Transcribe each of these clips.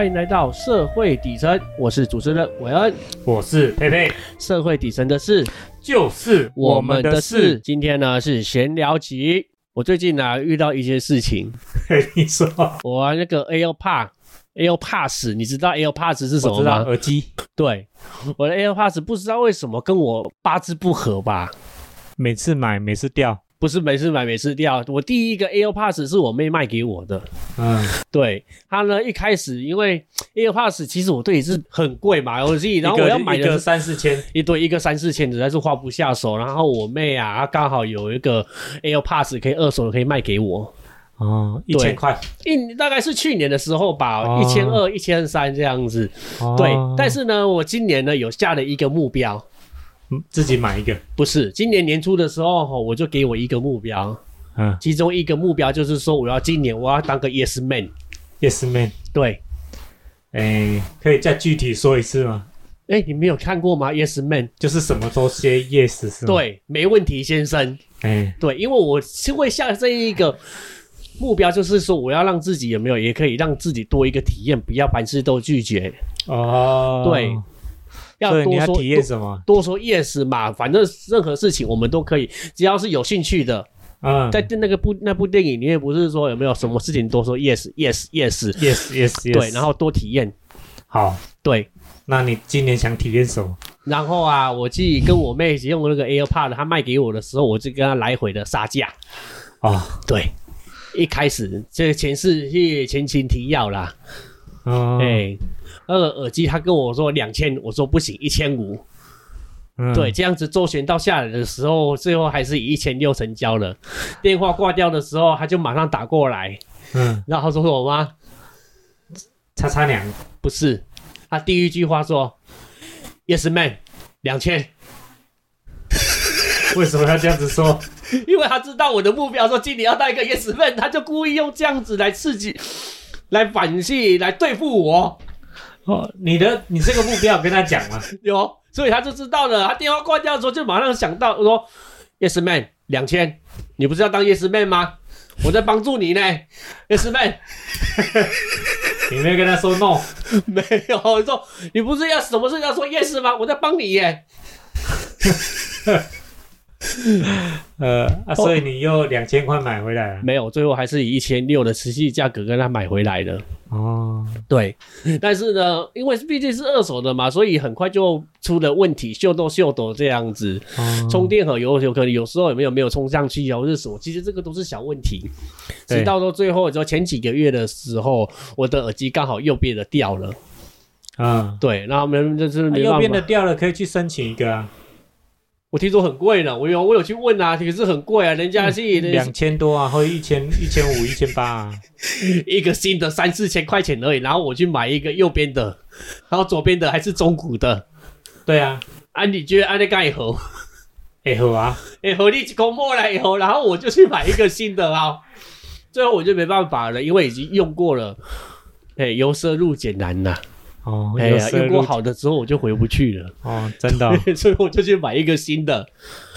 欢迎来到社会底层，我是主持人韦恩。我是佩佩，社会底层的事，就是我们的事。。今天呢是闲聊集。我最近呢遇到一些事情，嘿 你说，我玩那个 AirPod。AirPods，你知道 AirPods 是什么吗？耳机对，我的 AirPods 不知道为什么跟我八字不合吧？每次买每次掉，不是每次买每次掉。我第一个 AirPods 是我妹卖给我的，嗯，对她呢一开始因为 AirPods 其实我对也是很贵嘛，我自己 然后我要买一个的三四千，一对一个三四千，实在是花不下手。然后我妹啊，她刚好有一个 AirPods 可以二手的，可以卖给我。哦，一对千块，一大概是去年的时候吧，哦一千二、一千三这样子。对，但是呢，我今年呢有下了一个目标，嗯自己买一个，不是今年年初的时候，吼我就给我一个目标，嗯其中一个目标就是说，我要今年我要当个 Yes Man。，Yes Man，对，哎，可以再具体说一次吗？哎，你没有看过吗？Yes Man，就是什么都 say yes 是吗？，对，没问题，先生。哎，对，因为我是会下这一个目标，就是说我要让自己有没有，也可以让自己多一个体验，不要凡事都拒绝，哦，对，要多说体验什么？多多说 yes 嘛，反正任何事情我们都可以，只要是有兴趣的。嗯，在那个部那部电影里面，不是说有没有什么事情多说 yes yes yes，yes yes yes，对，然后多体验，好，对。那你今年想体验什么？然后啊，我自己跟我妹一起用那个 AirPod，她卖给我的时候，我就跟她来回的杀价。哦，对，一开始这个前世是前情提要啦，哦，哎、那个耳机他跟我说两千，我说不行，一千五。嗯对，，这样子周旋到下来的时候，最后还是以一千六成交了。电话挂掉的时候，他就马上打过来，嗯，然后说什么吗？叉叉娘，不是，他第一句话说，Yes man，两千，为什么要这样子说？因为他知道我的目标，说今年要带一个 Yes man，他就故意用这样子来刺激、来反击、来对付我。哦，你的你这个目标有跟他讲吗？有，所以他就知道了。他电话挂掉的时候，就马上想到说：“Yes man，两千，你不是要当 Yes man 吗？我在帮助你呢，Yes man。你没有跟他说 no？没有，你说你不是要什么事要说 Yes 吗？我在帮你耶。呃啊，所以你又两千块买回来了。没有，最后还是以一千六的实际价格跟他买回来的。哦，对，但是呢，因为毕竟是二手的嘛，所以很快就出了问题，秀逗秀逗这样子。哦充电盒有有可能有时候有没有没有充上去啊，或者什么，其实这个都是小问题。对直到到最后，就前几个月的时候，我的耳机刚好右边的掉了，嗯，对，然后没就是没办啊右边的。掉了，可以去申请一个啊，我听说很贵呢，我有我有去问啊，可是很贵啊，人家是两千多啊，或者一千、一千五、一千八啊。一个新的三四千块钱而已，然后我去买一个右边的，然后左边的还是中古的。对啊，啊，你觉得安那盖以后？哎好啊，哎、合力公破了以后，然后我就去买一个新的啊，最后我就没办法了，因为已经用过了，哎、由奢入俭难呐、哦，哎呀，用过好的之后我就回不去了，哦，真的 哦所以我就去买一个新的。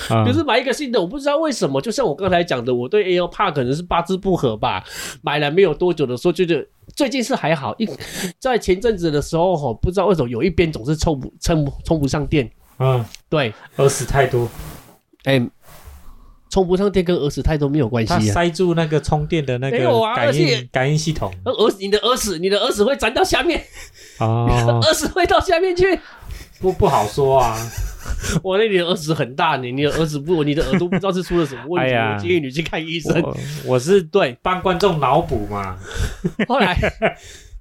啊可是买一个新的，我不知道为什么，就像我刚才讲的，我对 AirPod 可能是八字不合吧。买了没有多久的时候，就觉得最近是还好，一 在前阵子的时候吼，不知道为什么有一边总是充不充充不上电。嗯，对，耳屎太多，哎、充不上电跟耳屎太多没有关系啊。塞住那个充电的那个感应感应系统而耳屎，你的耳屎，你的耳屎会粘到下面，哦，耳屎会到下面去。不不好说啊。我那你的耳屎很大，你你的耳屎不，你的耳朵不知道是出了什么问题，哎我建议你去看医生。我我是对，帮观众脑补嘛，后来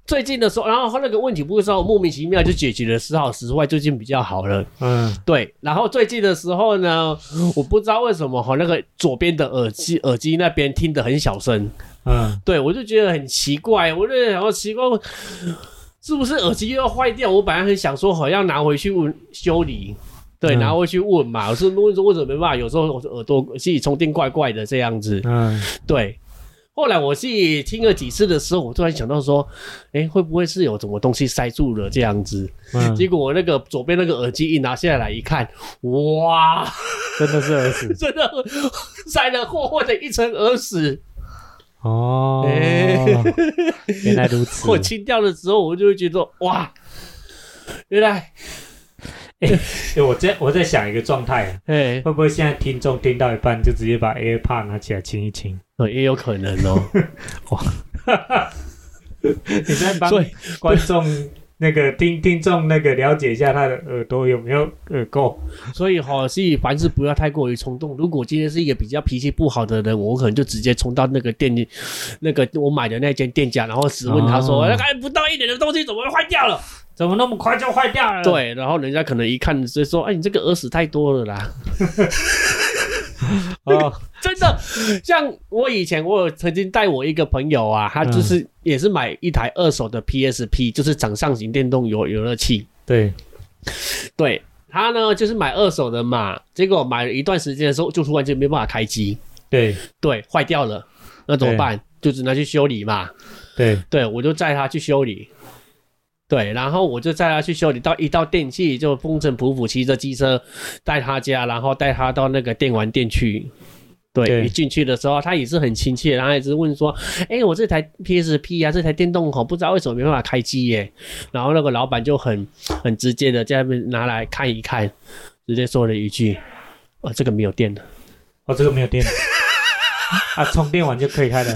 最近的时候，然后他那个问题不是说莫名其妙就解决了，时好时坏，最近比较好了。嗯对，然后最近的时候呢，我不知道为什么哈，那个左边的耳机耳机那边听得很小声，嗯，对我就觉得很奇怪，我就想说奇怪，是不是耳机又要坏掉？我本来很想说好要拿回去问修理。对，嗯拿回去问嘛，我是问说为什么没办法？有时候我的耳朵自己充电怪怪的这样子。嗯，对，后来我自己听了几次的时候，我突然想到说，哎，会不会是有什么东西塞住了这样子？嗯结果我那个左边那个耳机一拿下来一看，哇，真的是耳屎 真的塞了厚厚的一层耳屎。哦哎，原来如此。我清掉的时候，我就会觉得哇，原来哎我在我在想一个状态啊，哎，会不会现在听众听到一半就直接把 AirPod 拿起来清一清？呃也有可能哦。哇 你在帮观众那个听听众那个了解一下他的耳朵有没有耳垢？所以哈，所以凡事不要太过于冲动。如果今天是一个比较脾气不好的人，我可能就直接冲到那个店里，那个我买的那间店家，然后质问他说：“哦那、哎，不到一点的东西怎么会坏掉了怎么那么快就坏掉了？”，对，然后人家可能一看直接说：“哎，你这个耳屎太多了啦。” 哦，真的，像我以前，我有曾经带我一个朋友啊，他就是也是买一台二手的 PSP，就是掌上型电动游游乐器。对，对他呢，就是买二手的嘛，结果买了一段时间的时候，就突然间没办法开机，对，对，坏掉了，那怎么办？就只能去修理嘛。对，对，我就载他去修理。对，然后我就载他去修理，到一到电器就风尘仆仆骑着机车带他家，然后带他到那个电玩店去。对，对一进去的时候，他也是很亲切，然后一直问说：“哎、我这台 PSP 啊，这台电动吼，不知道为什么没办法开机耶？”然后那个老板就很很直接的在那边拿来看一看，直接说了一句：“哦，这个没有电了。哦，这个没有电了，啊，充电完就可以开了。”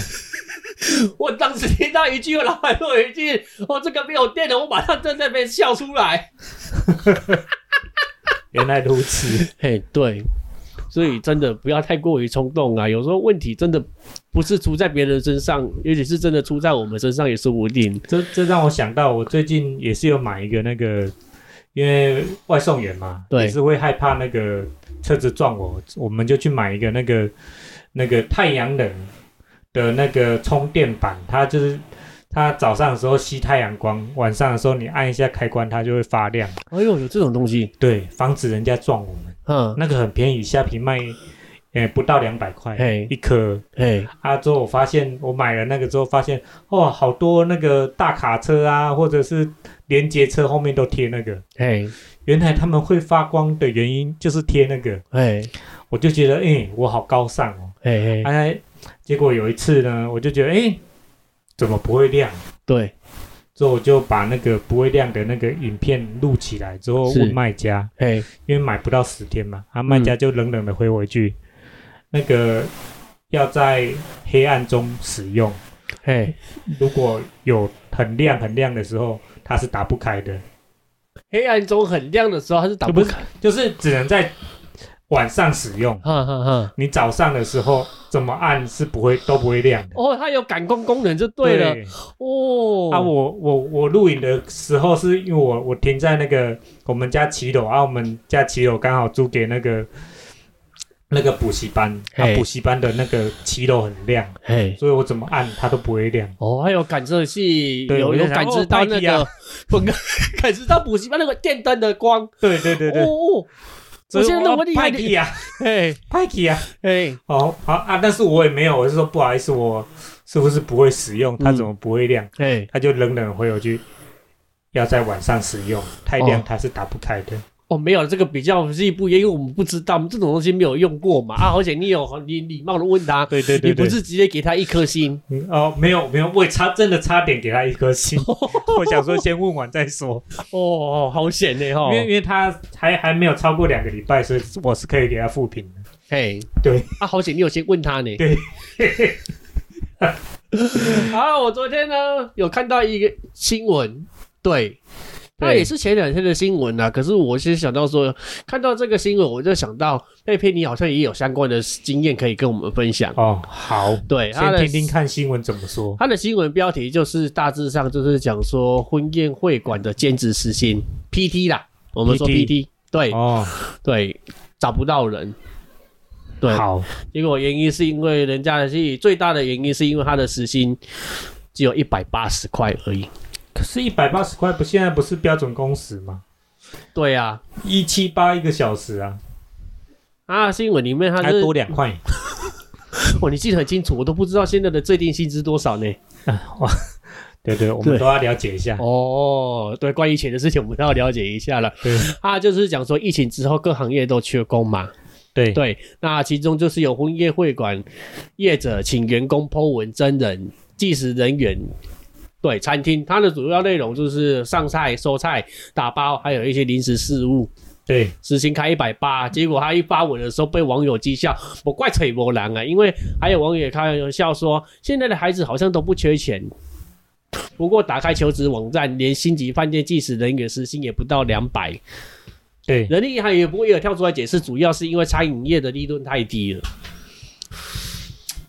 我当时听到一句，老板说一句：“哦，这个没有电了。”我马上在那边笑出来。原来如此，嘿，对，所以真的不要太过于冲动啊！有时候问题真的不是出在别人身上，尤其是真的出在我们身上也说不定。这这让我想到，我最近也是有买一个那个，因为外送员嘛，对也是会害怕那个车子撞我，我们就去买一个那个那个太阳能的那个充电板，它就是它早上的时候吸太阳光，晚上的时候你按一下开关，它就会发亮，哎呦，有这种东西，对，防止人家撞我们。嗯，那个很便宜，虾皮卖。呃，不到两百块嘿一颗哎，啊！之后我发现，我买了那个之后，发现哇，好多那个大卡车啊，或者是连接车后面都贴那个。哎，原来他们会发光的原因就是贴那个，哎，我就觉得，哎、我好高尚哦。嘿，嘿，哎，结果有一次呢，我就觉得，哎、怎么不会亮？对，之后我就把那个不会亮的那个影片录起来，之后问卖家，哎，因为买不到十天嘛，啊，卖家就冷冷的回我一句，那个要在黑暗中使用，哎，如果有很亮很亮的时候，它是打不开的，黑暗中很亮的时候，它是打不就不是，就是只能在晚上使用。你早上的时候怎么按是不会都不会亮的。哦，它有感光功能就对了。哦，啊，我我我录影的时候是因为我我停在那个我们家骑楼啊，我们家骑楼刚好租给那个那个补习班，啊补习班的那个骑楼很亮，嘿，所以我怎么按它都不会亮。哦，还有感测器，对有有感我就想哦知到那个，不 感知到补习班那个电灯的光。对对对对，哦，我现在那么厉害派气啊，嘿，派气啊。嘿，哦，好啊，但是我也没有，我是说不好意思，我是不是不会使用？它怎么不会亮？嘿，他就冷冷回我句，要在晚上使用，太亮哦它是打不开的。哦，没有这个比较是不一样，因为我们不知道，我们这种东西没有用过嘛啊，而且你有你礼貌的问他，对对对对，你不是直接给他一颗星，嗯哦，没有没有，我差真的差点给他一颗星，我想说先问完再说，哦，好险呢哈因，为因为他还还没有超过两个礼拜，所以我是可以给他复评的。嘿，对啊，好险你有先问他呢，对，啊，我昨天呢有看到一个新闻，对，那也是前两天的新闻啊。可是我先想到说，看到这个新闻，我就想到佩佩，你好像也有相关的经验可以跟我们分享。哦，好，对，先听听看新闻怎么说。他的新闻标题就是大致上就是讲说婚宴会馆的兼职时薪 PT 啦，我们说 PT PT，对哦，对，找不到人。对，好，结果原因是因为人家的是最大的原因是因为他的时薪只有一百八十块而已。可是，一百八十块不现在不是标准工时吗？对啊，一七八一个小时啊，啊，新闻里面它还是多两块。哦，你记得很清楚，我都不知道现在的最低薪资多少呢。啊哇，对对，我们都要了解一下。哦，对，关于钱的事情我们都要了解一下了。对啊就是讲说疫情之后各行业都缺工嘛，对对，那其中就是有婚宴会馆业者请员工 Po 文真人、计时人员。对，餐厅它的主要内容就是上菜、收菜、打包，还有一些临时事务。对时薪开一百八，结果他一发文的时候被网友讥笑，我怪扯波狼啊，因为还有网友开玩笑说，现在的孩子好像都不缺钱，不过打开求职网站，连星级饭店计时人员时薪也不到两百，对人力银行也不会有跳出来解释，主要是因为餐饮业的利润太低了。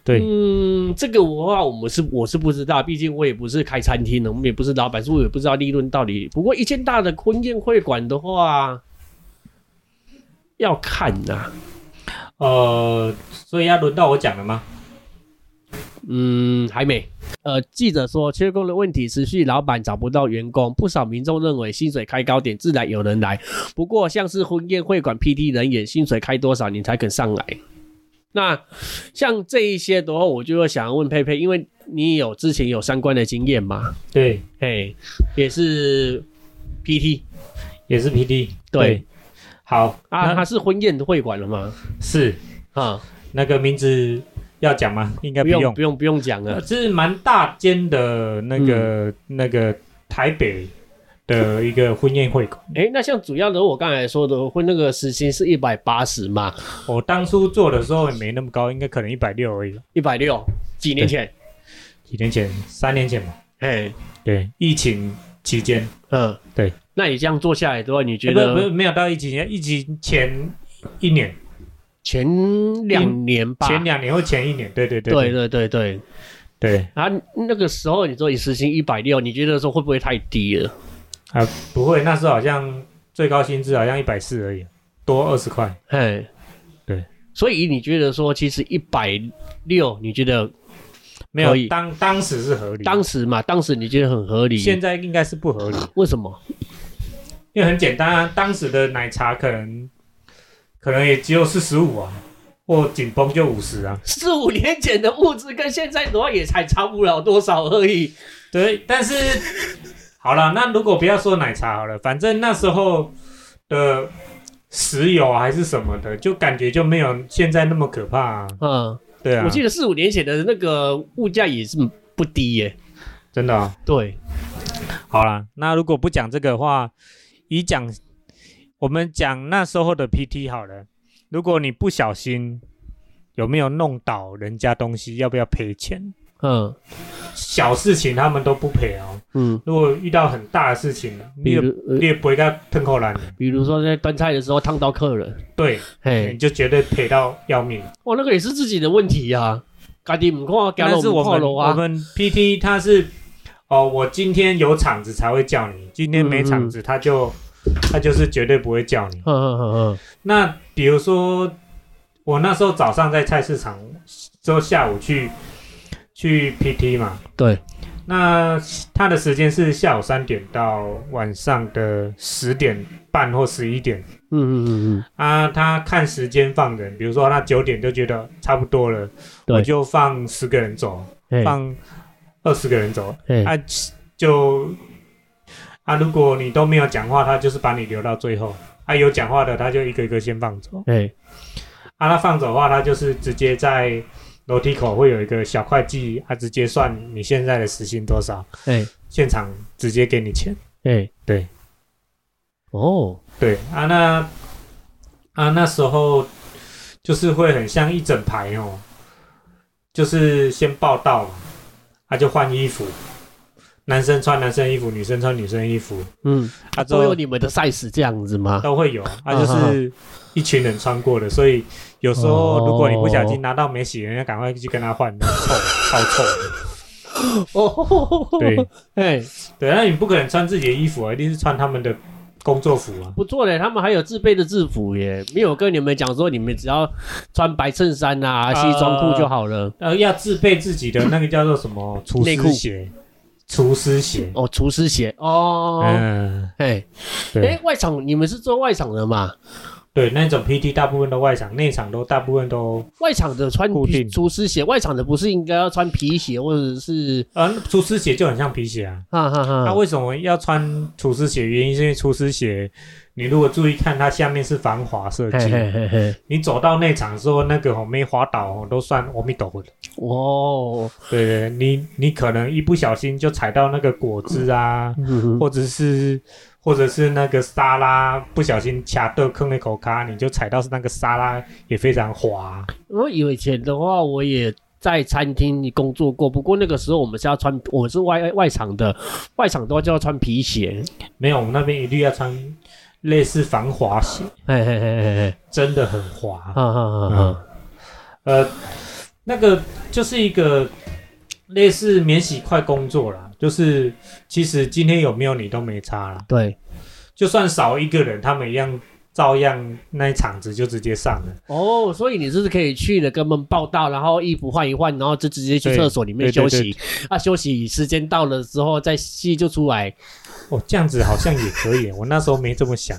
对，嗯，这个的话我们是我是不知道，毕竟我也不是开餐厅的，我们也不是老板，所以我也不知道利润到底。不过一间大的婚宴会馆的话，要看呐、呃，所以要轮到我讲了吗？嗯，还没。呃，记者说，缺工的问题持续，老板找不到员工，不少民众认为薪水开高点，自然有人来。不过，像是婚宴会馆 PT 人员，薪水开多少你才肯上来？那像这一些的话，我就会想要问佩佩，因为你有之前有相关的经验嘛，对，哎，也是 PT 也是 PT，。对好啊，那他是婚宴会馆了吗？是啊，那个名字要讲吗？应该不不用。不用不用讲了，呃这是蛮大间的那个、那个台北的一个婚宴会馆。诶，那像主要的我刚才说的，婚那个时薪是一百八十嘛，我当初做的时候也没那么高，应该可能一百六而已。一百六，几年前，几年前，三年前吧。哎，对，疫情期间，嗯，对。那你这样做下来的话，你觉欸不不得没有到疫情前，疫情前一年，前两年吧？前两年或前一年，对对对对对对对。对啊，那个时候你说你时薪一百六，你觉得说会不会太低了？啊，不会，那时候好像最高薪资好像一百四而已，多二十块。嘿，对。所以你觉得说，其实一百六，你觉得没有当当时是合理，当时嘛，当时你觉得很合理？现在应该是不合理，为什么？因为很简单啊，当时的奶茶可能可能也只有四十五啊，或紧绷就五十啊。四五年前的物质跟现在的话，也才差不了多少而已。对，但是好了，那如果不要说奶茶好了，反正那时候的石油还是什么的，就感觉就没有现在那么可怕、啊。嗯，对啊，我记得四五年前的那个物价也是不低耶。真的、啊。对，好了，那如果不讲这个的话，以讲我们讲那时候的 PT 好了。如果你不小心有没有弄倒人家东西，要不要赔钱？嗯小事情他们都不赔哦。嗯，如果遇到很大的事情，你也比如呃你也不会跟他吞口烂的。比如说在端菜的时候烫到客人，对，你，就绝对赔到要命。哇，那个也是自己的问题呀、啊，家己唔看，但家我是我们我啊。们 PT 他是哦，我今天有场子才会叫你，今天没场子他就他就是绝对不会叫你。嗯嗯嗯嗯，那比如说我那时候早上在菜市场，之后下午去去 PT 嘛，对，那他的时间是下午三点到晚上的十点半或十一点。嗯嗯嗯嗯，啊。他看时间放人，比如说他九点就觉得差不多了，我就放十个人走，放二十个人走，嘿。啊就啊，如果你都没有讲话，他就是把你留到最后；啊，有讲话的，他就一个一个先放走。哎，啊，他放走的话，他就是直接在楼梯口会有一个小会计，他直接算你现在的时薪多少，嘿，现场直接给你钱。嘿，对，哦，对啊，那啊那时候就是会很像一整排哦，就是先报到嘛，他、就换衣服，男生穿男生衣服，女生穿女生衣服，嗯，啊，都有你们的 size 这样子吗？都会有，啊，嗯就是一群人穿过的，所以有时哦候如果你不小心拿到没洗，人家赶快去跟他换，那臭 超臭。的。哦，对，哎，对，那你不可能穿自己的衣服啊，一定是穿他们的工作服啊。不错嘞，他们还有自备的制服耶，没有跟你们讲说你们只要穿白衬衫啊、西装裤就好了。呃，要自备自己的那个叫做什么厨师鞋，厨师鞋。哦，厨师鞋。哦，嗯，哎哎，外场你们是做外场的嘛？对，那种 PT 大部分都外场，内场都大部分都，外场的穿固定厨师鞋，外场的不是应该要穿皮鞋或者是呃，厨师鞋就很像皮鞋啊。哈哈哈？那为什么要穿厨师鞋？原因是因为厨师鞋，你如果注意看，它下面是防滑设嘿计，嘿嘿嘿，你走到内场的时候，那个哦没滑倒哦都算阿弥陀佛的。哦，对对，你你可能一不小心就踩到那个果汁啊，嗯或者是或者是那个沙拉，不小心卡到坑那口卡，你就踩到是那个沙拉也非常滑。我以前的话，我也在餐厅工作过，不过那个时候我们是要穿，我是外外场的，外场的话就要穿皮鞋。没有，我们那边一律要穿类似防滑鞋，嘿嘿嘿嘿嘿，真的很滑。哈哈哈哈。呃，那个就是一个类似免洗快工作啦，就是其实今天有没有你都没差了，对，就算少一个人，他们一样照样那一场子就直接上了。哦，所以你就是可以去了，跟他们报道，然后衣服换一换，然后就直接去厕所里面休息。啊，休息时间到了之后再戏就出来。哦，这样子好像也可以，我那时候没这么想。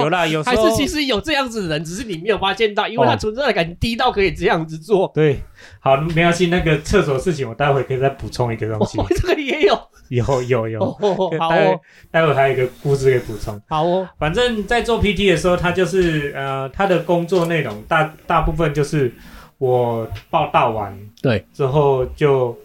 有啦，有时还候是其实有这样子的人，只是你没有发现到，因为他哦存在感低到可以这样子做。对，好，没关系，那个厕所事情我待会可以再补充一个东西哦。，这个也有。有有有，哦，好待会哦，待会还有一个故事可以补充。好哦。反正，在做 PT 的时候，他就是呃，他的工作内容大大部分就是我报道完，对，之后就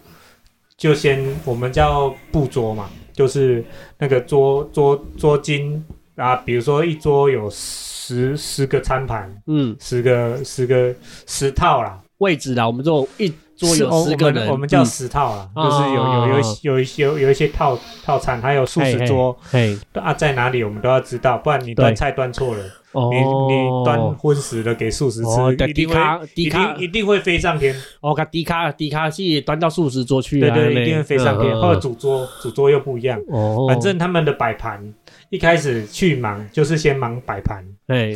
就先我们叫布桌嘛，就是那个桌桌桌巾啊，比如说一桌有十十个餐盘，嗯，十个十个十套啦，位置啦，我们做一桌有十个人，我们叫嗯。十套啦，嗯就是有有有有一些有有一些套套餐，还有数十桌。嘿，啊，在哪里我们都要知道，不然你端菜端错了。哦，你你端荤食的给素食哦，吃，对一定会一定一定会飞上天，哦，卡低卡低卡是端到素食桌去啊，对对，那一定会飞上天。嗯。或者主桌，主桌又不一样，哦，反正他们的摆盘一开始去忙就是先忙摆盘。哎，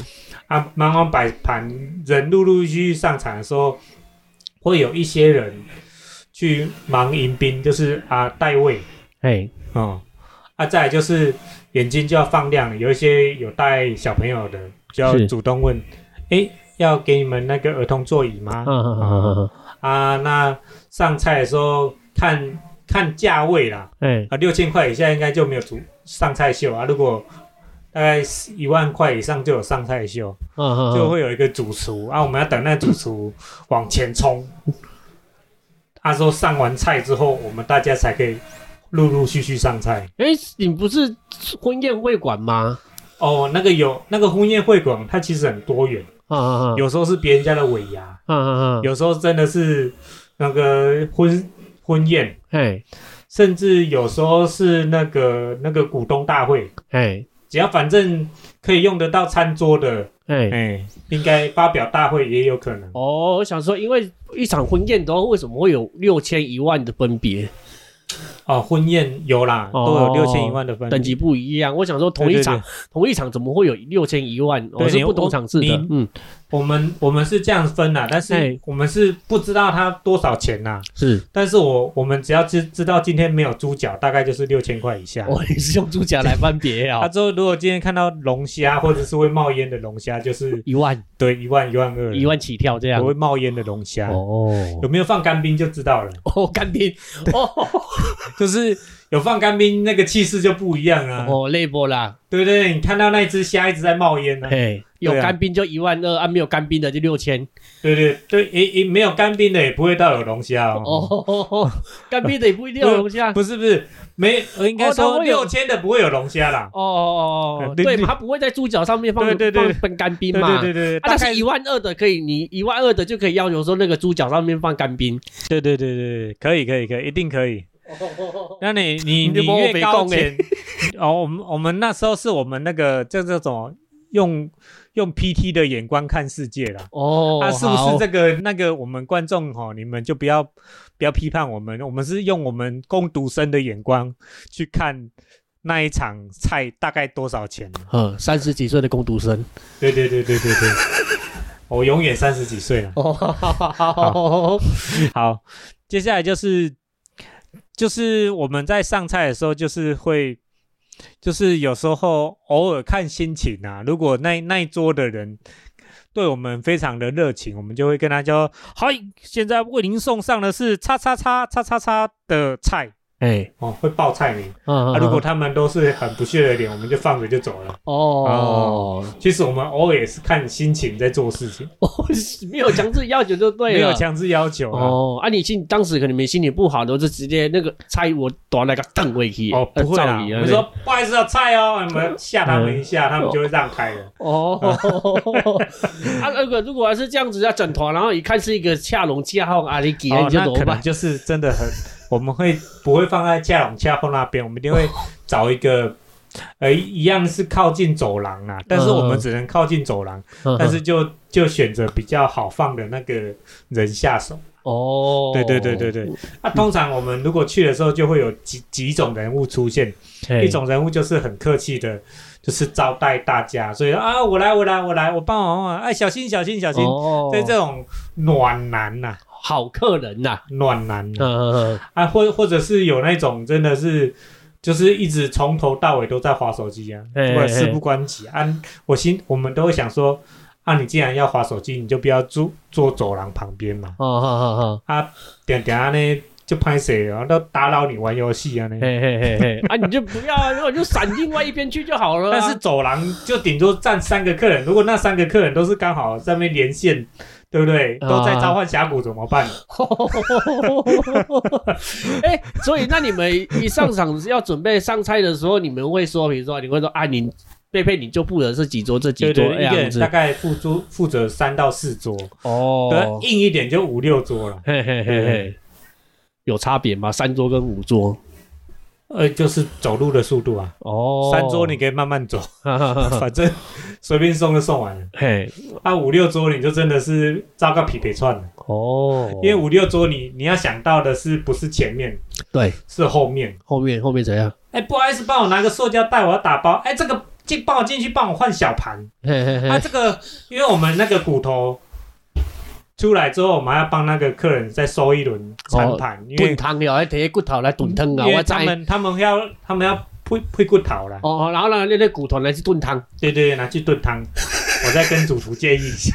啊，忙完摆盘，人陆陆续续上场的时候，会有一些人去忙迎宾，就是啊带位。哎，哦，啊再来就是眼睛就要放亮，有一些有带小朋友的就要主动问，诶，要给你们那个儿童座椅吗？啊，那上菜的时候看看价位啦，哎，啊，六千块以下应该就没有主上菜秀啊，如果大概一万块以上就有上菜秀，嗯嗯，就会有一个主厨啊，我们要等那主厨往前冲，他说上完菜之后，我们大家才可以陆陆续续上菜。哎，你不是婚宴会馆吗？哦，那个有那个婚宴会馆，它其实很多元，啊啊啊，有时候是别人家的尾牙，啊啊啊，有时候真的是那个婚婚宴。哎甚至有时候是那个那个股东大会，哎只要反正可以用得到餐桌的，哎。哎，应该发表大会也有可能。哦，我想说，因为一场婚宴的话，为什么会有六千一万的分别？哦，婚宴有啦，哦都有六千一万的分等级不一样。我想说，同一场同一场怎么会有六千一万？我是不同场次的。嗯，我们我们是这样分啦，但哎是我们是不知道它多少钱呐。是。但是我我们只要知知道今天没有猪脚，大概就是六千块以下。我也是用猪脚来分别 啊，他，之后如果今天看到龙虾或者是会冒烟的龙虾，就是一万对一万一万二，一万起跳这样不。会冒烟的龙虾，哦有没有放干冰就知道了。哦，干冰哦 就是有放干冰，那个气势就不一样啊，哦，累波啦，对不对？你看到那只虾一直在冒烟呢、啊，嘿，有干冰就一万二，啊，没有干冰的就六千。对对对，也也没有干冰的也不会到有龙虾哦。干冰的也不一定有龙虾。不是不是，没，呃应该说六千的不会有龙虾啦。哦哦哦，对它不会在猪脚上面放对对对放放干冰对嘛？对对对，但是一万二的可以，你一万二的就可以要求说那个猪脚上面放干冰。对对对对对，可以可以可以，一定可以。那你你 你越高钱，哦，我们我们那时候是我们那个这这种用用 PT 的眼光看世界啦。哦，啊，是不好是这个那个我们观众哈、你们就不要不要批判我们，我们是用我们攻读生的眼光去看那一场菜大概多少钱。嗯，三十几岁的工读生。对对对对对对，我永远三十几岁了。哦，好，接下来就是就是我们在上菜的时候，就是会就是有时候偶尔看心情啊，如果那那一桌的人。对我们非常的热情，我们就会跟他说：“嗨，现在为您送上的是叉叉叉叉叉叉的菜哎，哦，会报菜名。嗯啊，如果他们都是很不屑的脸，我们就放着就走了。哦，其实我们偶尔也是看心情在做事情，哦，没有强制要求就对了，没有强制要求啊。哦，啊，你心当时可能没心情不好的，我就直接那个菜我端那个凳回去。哦，不会啦，我们说不好意思啊，菜哦，我们吓他们一下，他们就会让开了。哦，啊，那个如果要是这样子要整团，然后一看是一个恰龙恰号阿里吉，哦你，就那怎么办？可能就是真的很，我们会不会放在恰龙恰后那边？我们一定会找一个。呃，一样是靠近走廊啊，但是我们只能靠近走廊，嗯但是就就选择比较好放的那个人下手。哦，对对对对对。那、通常我们如果去的时候，就会有几几种人物出现，一种人物就是很客气的，就是招待大家，所以啊，我来，我来，我来，我帮忙啊，哎，小心，小心，小心，哦，所以这种暖男呐、好客人呐，暖男、嗯嗯嗯，啊，或或者是有那种真的是。就是一直从头到尾都在划手机啊，或者事不关己啊。我心我们都会想说，啊，你既然要划手机，你就不要坐坐走廊旁边嘛。哦哦哦哦，啊，点点啊呢就拍谁啊，都打扰你玩游戏啊呢。嘿嘿嘿嘿，啊，你就不要啊，然后你就闪另外一边去就好了啊。但是走廊就顶多站三个客人，如果那三个客人都是刚好在那边连线，对不对？啊都在召唤峡谷怎么办？哎、所以那你们一上场要准备上菜的时候，你们会说，比如说你会说啊，你贝贝你就负责这几桌这几桌对对，一个人大概负桌负责三到四桌，哦，对，硬一点就五六桌了。嘿嘿嘿嘿，有差别吗？三桌跟五桌？呃，就是走路的速度啊，哦，三桌你可以慢慢走，反正随便送就送完了。嘿，啊，五六桌你就真的是扎个匹配串了，哦，因为五六桌你你要想到的是不是前面，对是后面。后面后面怎样？哎，不好意思，帮我拿个塑胶袋，我要打包。哎，这个进帮我进去帮我换小盘。嘿嘿嘿，啊，这个因为我们那个骨头出来之后，我们还要帮那个客人再收一轮餐盘，因为炖汤要来提骨头来炖汤啊，因为我他们他们要他们要配配骨头啦，哦，然后呢，那那骨头来去炖汤，对对，拿去炖汤。我再跟主厨建议一下，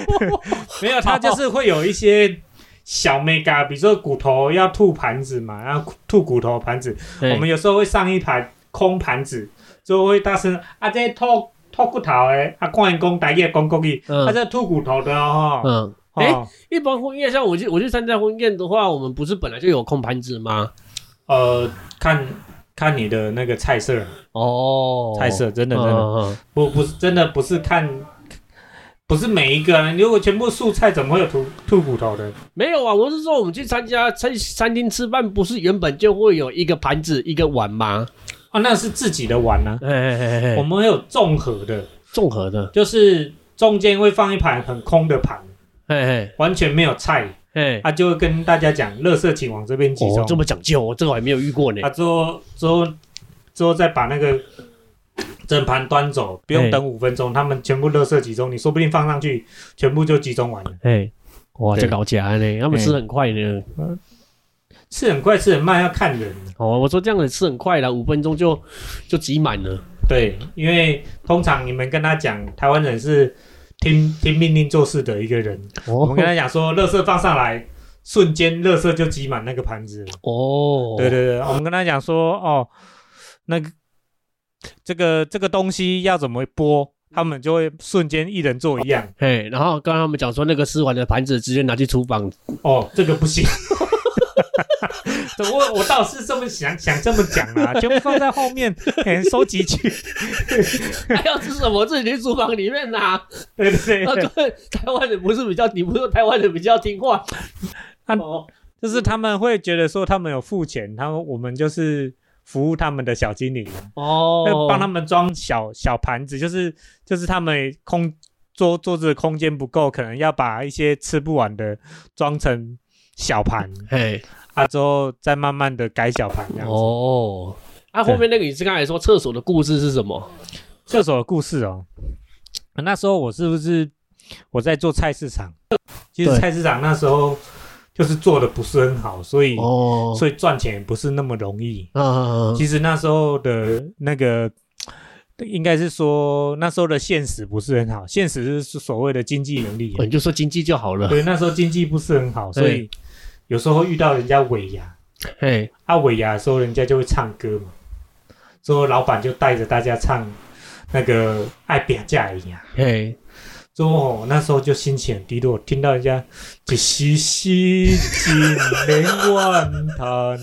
没有，他就是会有一些小 mega，比如说骨头要吐盘子嘛，然后吐骨头盘子，我们有时候会上一盘空盘子，之后会大声啊，这吐吐骨头的，啊，关员公台语讲国语，嗯。啊，这吐骨头的哦，嗯，哈，哎哦，一般婚宴像我去我去参加婚宴的话，我们不是本来就有空盘子吗？呃，看看你的那个菜色，哦，菜色真的真的。嗯不不是真的不是看，不是每一个啊，你如果全部素菜，怎么会有吐吐骨头的？没有啊，我是说我们去参加餐餐厅吃饭，不是原本就会有一个盘子一个碗吗？啊，那是自己的碗呢、嘿嘿嘿嘿我们会有综合的，综合的，就是中间会放一盘很空的盘，嘿嘿完全没有菜，嘿，他、就会跟大家讲，垃圾请往这边集中。哦，这么讲究，我这个我还没有遇过呢啊，。之后之后之后再把那个整盘端走，不用等五分钟，他们全部垃圾集中，你说不定放上去，全部就集中完了。嘿，哇，对这搞假呢，他们吃很快呢。吃很快，吃很慢要看人。哦，我说这样子吃很快了，五分钟就就挤满了。对，因为通常你们跟他讲，台湾人是听听命令做事的一个人。我们跟哦他讲说，垃圾放上来，瞬间垃圾就挤满那个盘子了。哦，对对对，我们跟他讲说，哦，那个这个这个东西要怎么剥，他们就会瞬间一人做一样。嘿，然后刚刚他们讲说那个吃完的盘子直接拿去厨房，哦，这个不行。我我倒是这么想想这么讲啊，全部放在后面，嘿收集去。还要吃什么自己去厨房里面拿。对对那对，个台湾人不是比较，你不是说台湾人比较听话？啊哦就是他们会觉得说他们有付钱，他们我们就是服务他们的小精灵，哦会，帮他们装小小盘子，就是就是他们空桌桌子的空间不够，可能要把一些吃不完的装成小盘，嘿，啊之后再慢慢的改小盘这样子。哦，啊，后面那个你是刚才说厕所的故事是什么？厕所的故事哦，那时候我是不是我在做菜市场？其实菜市场那时候就是做的不是很好，所以、哦，所以赚钱不是那么容易。嗯，其实那时候的那个，应该是说那时候的现实不是很好，现实是所谓的经济能力。哦你就说经济就好了。对，那时候经济不是很好，所以有时候会遇到人家尾牙，嘿，啊尾牙的时候人家就会唱歌嘛，之后老板就带着大家唱那个爱扁架一样。嘿，之后哦那时候就心情很低落，听到人家一时时金莲万叹。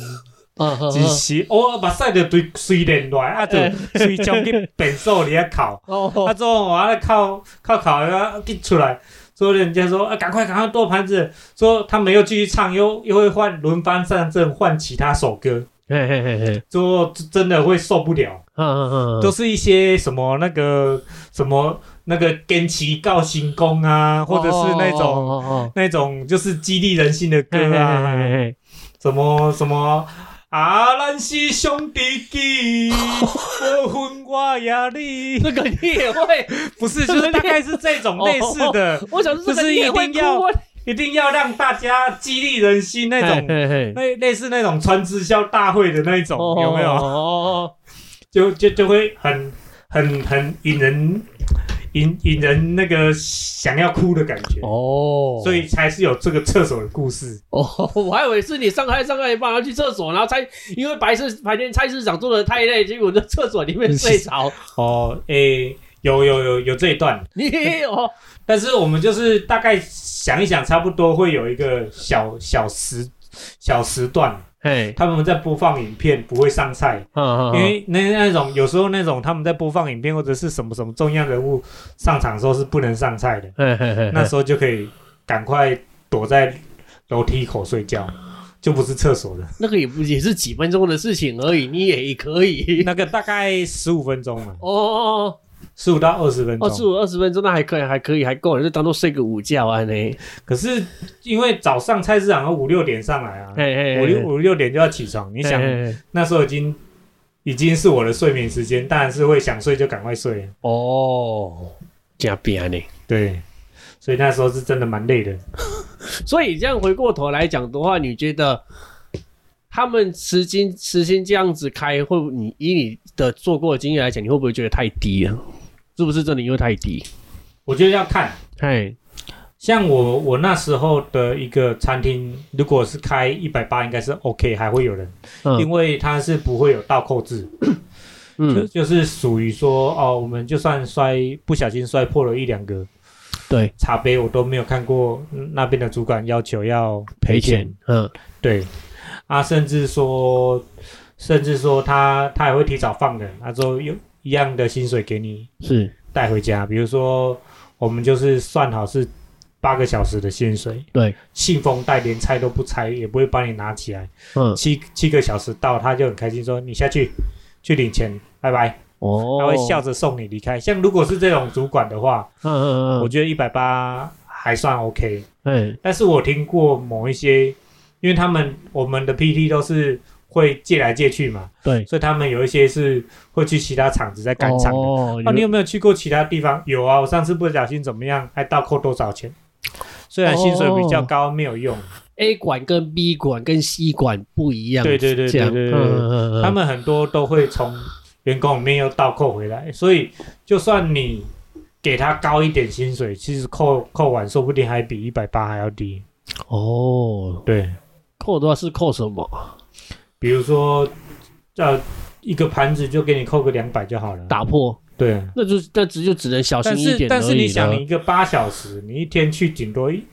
一时我目屎就对水连来，啊就水冲去便所里遐哭，哦。啊 之后我啊靠靠靠啊一出来，之后人家说啊赶快赶快剁盘子，说他们又继续唱，又又会换轮番上阵换其他首歌，嘿嘿嘿嘿，之后真的会受不了，嗯嗯嗯，都是一些什么那个什么那个坚持告行功啊，或者是那种。哦哦那种就是激励人心的歌啊，嘿嘿。什么什么啊，咱是兄弟机，我分我也你，这个你也会？不是，就是大概是这种类似的，我想说这就是个一定要一定要让大家激励人心那种，嘿嘿嘿类类似那种传直销大会的那种，有没有？哦，就就就会很很很引人引引人那个想要哭的感觉，哦，所以才是有这个厕所的故事。哦，我还以为是你上菜上菜一半，然后去厕所，然后菜因为白市白天菜市场做的太累，结果在厕所里面睡着。哦，诶，有有有有这一段，你也有但是我们就是大概想一想，差不多会有一个小小时小时段，嘿，他们在播放影片，不会上菜，嗯因为那那种有时候那种他们在播放影片或者是什么什么重要人物上场的时候是不能上菜的，嘿嘿嘿，那时候就可以赶快躲在楼梯口睡觉，就不是厕所的。那个也不也是几分钟的事情而已，你也可以。那个大概十五分钟嘛，哦十五到二十分钟哦，十。五二十分钟那还可以，还可以，还够了，就当做睡个午觉啊呢。可是因为早上菜市场要五六点上来啊，嘿嘿，五六五六点就要起床，你想那时候已经已经是我的睡眠时间，当然是会想睡就赶快睡。哦，加边呢。对，所以那时候是真的蛮累的。所以这样回过头来讲的话，你觉得他们时薪时薪这样子开，会不你以你的做过的经验来讲，你会不会觉得太低了？是不是真的因为太低？我觉得要看，嘿，像我我那时候的一个餐厅，如果是开一百八，应该是 OK，还会有人，因嗯为它是不会有倒扣制，就嗯，就是属于说哦，我们就算摔不小心摔破了一两个对，茶杯，我都没有看过嗯那边的主管要求要赔钱。，嗯，对，啊，甚至说，甚至说他他也会提早放人，他说有一样的薪水给你是，带回家，比如说我们就是算好是八个小时的薪水，对，信封袋连拆都不拆，也不会帮你拿起来，嗯，七七个小时到，他就很开心说你下去去领钱，拜拜，哦，他会笑，着送你离开。像如果是这种主管的话，嗯嗯嗯，我觉得一百八还算 OK，哎，但是我听过某一些，因为他们我们的 PT 都是会借来借去嘛，对，所以他们有一些是会去其他厂子在赶场的。哦啊，你有没有去过其他地方？有啊，我上次不小心怎么样，还倒扣多少钱？虽然薪水比较高，没有用。A 管跟 B 管跟 C 管不一样，对对对对对他们很多都会从员工里面又倒扣回来，所以就算你给他高一点薪水，其实扣扣完说不定还比一百八还要低。哦，对，扣的话是扣什么？比如说，呃，一个盘子就给你扣个两百就好了。打破，对，那就那只就只能小心一点是但是你想，你一个八小时，你一天去顶多一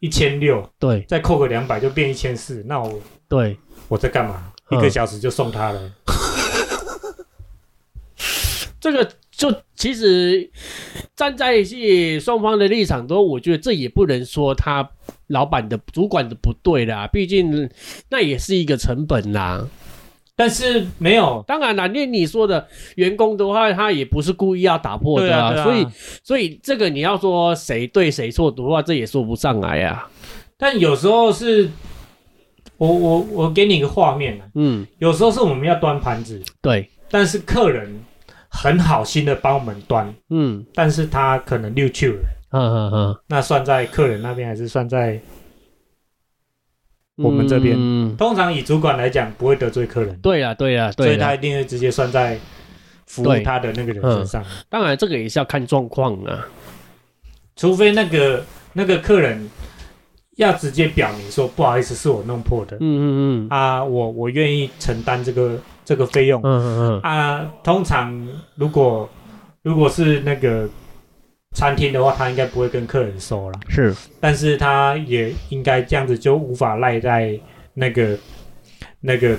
一千六，对再扣个两百就变一千四，那我对，我在干嘛？嗯一个小时就送他了。这个就其实站在是双方的立场都，我觉得这也不能说他老板的主管的不对啦，毕竟那也是一个成本啦。但是没有，当然啦，念你说的员工的话，他也不是故意要打破的对啊啊。所以所以这个你要说谁对谁错的话，这也说不上来啊。但有时候是，我我我给你一个画面啊，嗯，有时候是我们要端盘子，对，但是客人很好心的帮我们端，嗯，但是他可能溜去了，哼哼哼，那算在客人那边还是算在？我们这边？嗯，通常以主管来讲，不会得罪客人，对啊，对啊，所以他一定会直接算在服务对他的那个人身上，当然，这个也是要看状况啊。除非那个那个客人要直接表明说不好意思，是我弄破的、嗯嗯嗯。啊，我我愿意承担这个这个费用。嗯嗯嗯，啊。通常如果如果是那个餐厅的话，他应该不会跟客人收了，是，但是他也应该这样子就无法赖在那个那个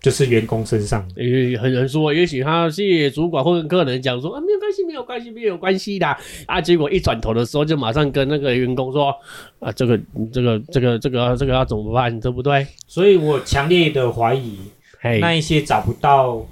就是员工身上。也很难说，也许他是主管或跟客人讲说啊，没有关系，没有关系，没有关系的啊。结果一转头的时候，就马上跟那个员工说啊，这个这个这个这个这个要怎么办，对不对？所以我强烈的怀疑，嘿，那一些找不到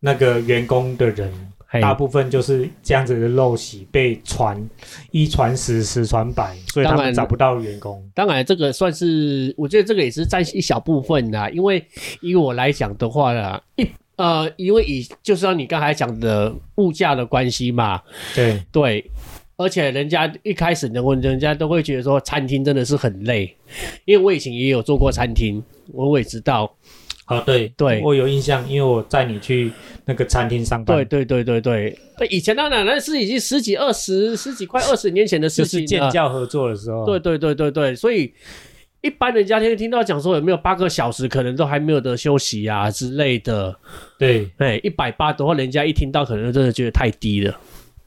那个员工的人，嘿大部分就是这样子的陋习被传一传十，十传百，所以他们找不到员工。当然，这个算是，我觉得这个也是占一小部分啦。因为以我来讲的话啦，一呃，因为以就是像你刚才讲的物价的关系嘛，对，对，而且人家一开始呢，我人家都会觉得说餐厅真的是很累，因为我以前也有做过餐厅，我我也知道，哦对对。我有印象，因为我载你去那个餐厅上班，对对对对对，对，以前当然那是已经十几、二十、十几快二十年前的事情就是情。建教合作的时候，对对对对对，所以一般人家听听到讲说有没有八个小时，可能都还没有得休息啊之类的。对。哎，一百八的话，人家一听到可能真的觉得太低了。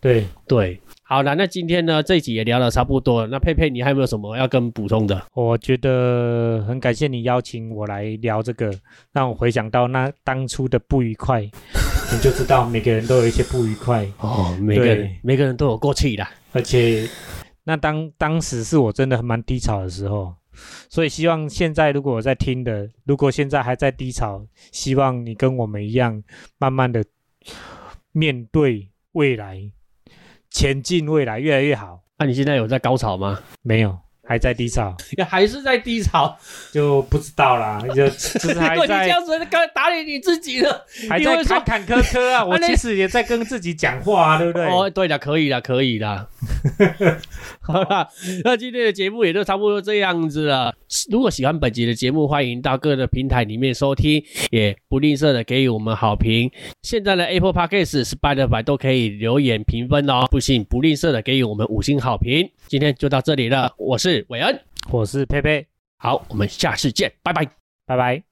对，对，好了，那今天呢这一集也聊得差不多了。那佩佩，你还有没有什么要跟补充的？我觉得很感谢你邀请我来聊这个，让我回想到那当初的不愉快，你就知道每个人都有一些不愉快，哦，每个人对每个人都有过去的。而且那当当时是我真的蛮低潮的时候，所以希望现在如果我在听的，如果现在还在低潮，希望你跟我们一样，慢慢的面对未来，前进未来越来越好。那、你现在有在高潮吗？没有，还在低潮，还是在低潮？就不知道啦，就就是 如果你这样子，刚打理你自己了。还在坎坎坷坷啊。我其实也在跟自己讲话啊，对不对？哦，对的，可以的，可以了。好啦，那今天的节目也就差不多这样子了。如果喜欢本集的节目，欢迎到各个平台里面收听，也不吝啬的给予我们好评。现在的 Apple Podcast、Spotify 都可以留言评分哦，不信不吝啬的给予我们五星好评。今天就到这里了，我是韦恩，我是佩佩，好，我们下次见，拜拜。拜拜。